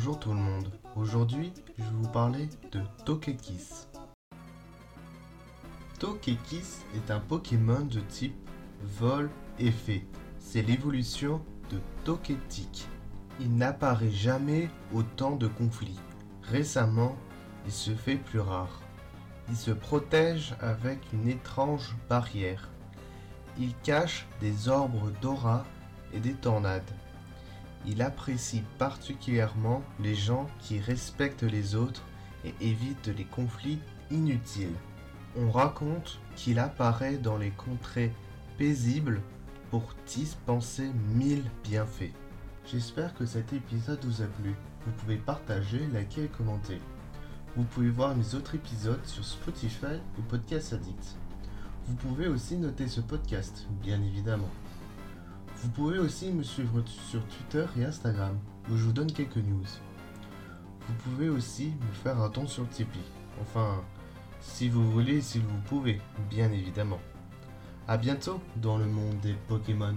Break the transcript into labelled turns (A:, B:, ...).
A: Bonjour tout le monde, aujourd'hui je vais vous parler de Tokekis. Tokekis est un Pokémon de type vol et fée. C'est l'évolution de Toketic. Il n'apparaît jamais autant de conflits. Récemment, il se fait plus rare. Il se protège avec une étrange barrière. Il cache des orbres d'aura et des tornades. Il apprécie particulièrement les gens qui respectent les autres et évitent les conflits inutiles. On raconte qu'il apparaît dans les contrées paisibles pour dispenser mille bienfaits. J'espère que cet épisode vous a plu. Vous pouvez partager, liker et commenter. Vous pouvez voir mes autres épisodes sur Spotify ou Podcast Addict. Vous pouvez aussi noter ce podcast, bien évidemment. Vous pouvez aussi me suivre sur Twitter et Instagram, où je vous donne quelques news. Vous pouvez aussi me faire un ton sur Tipeee. Enfin, si vous voulez, si vous pouvez, bien évidemment. A bientôt dans le monde des Pokémon.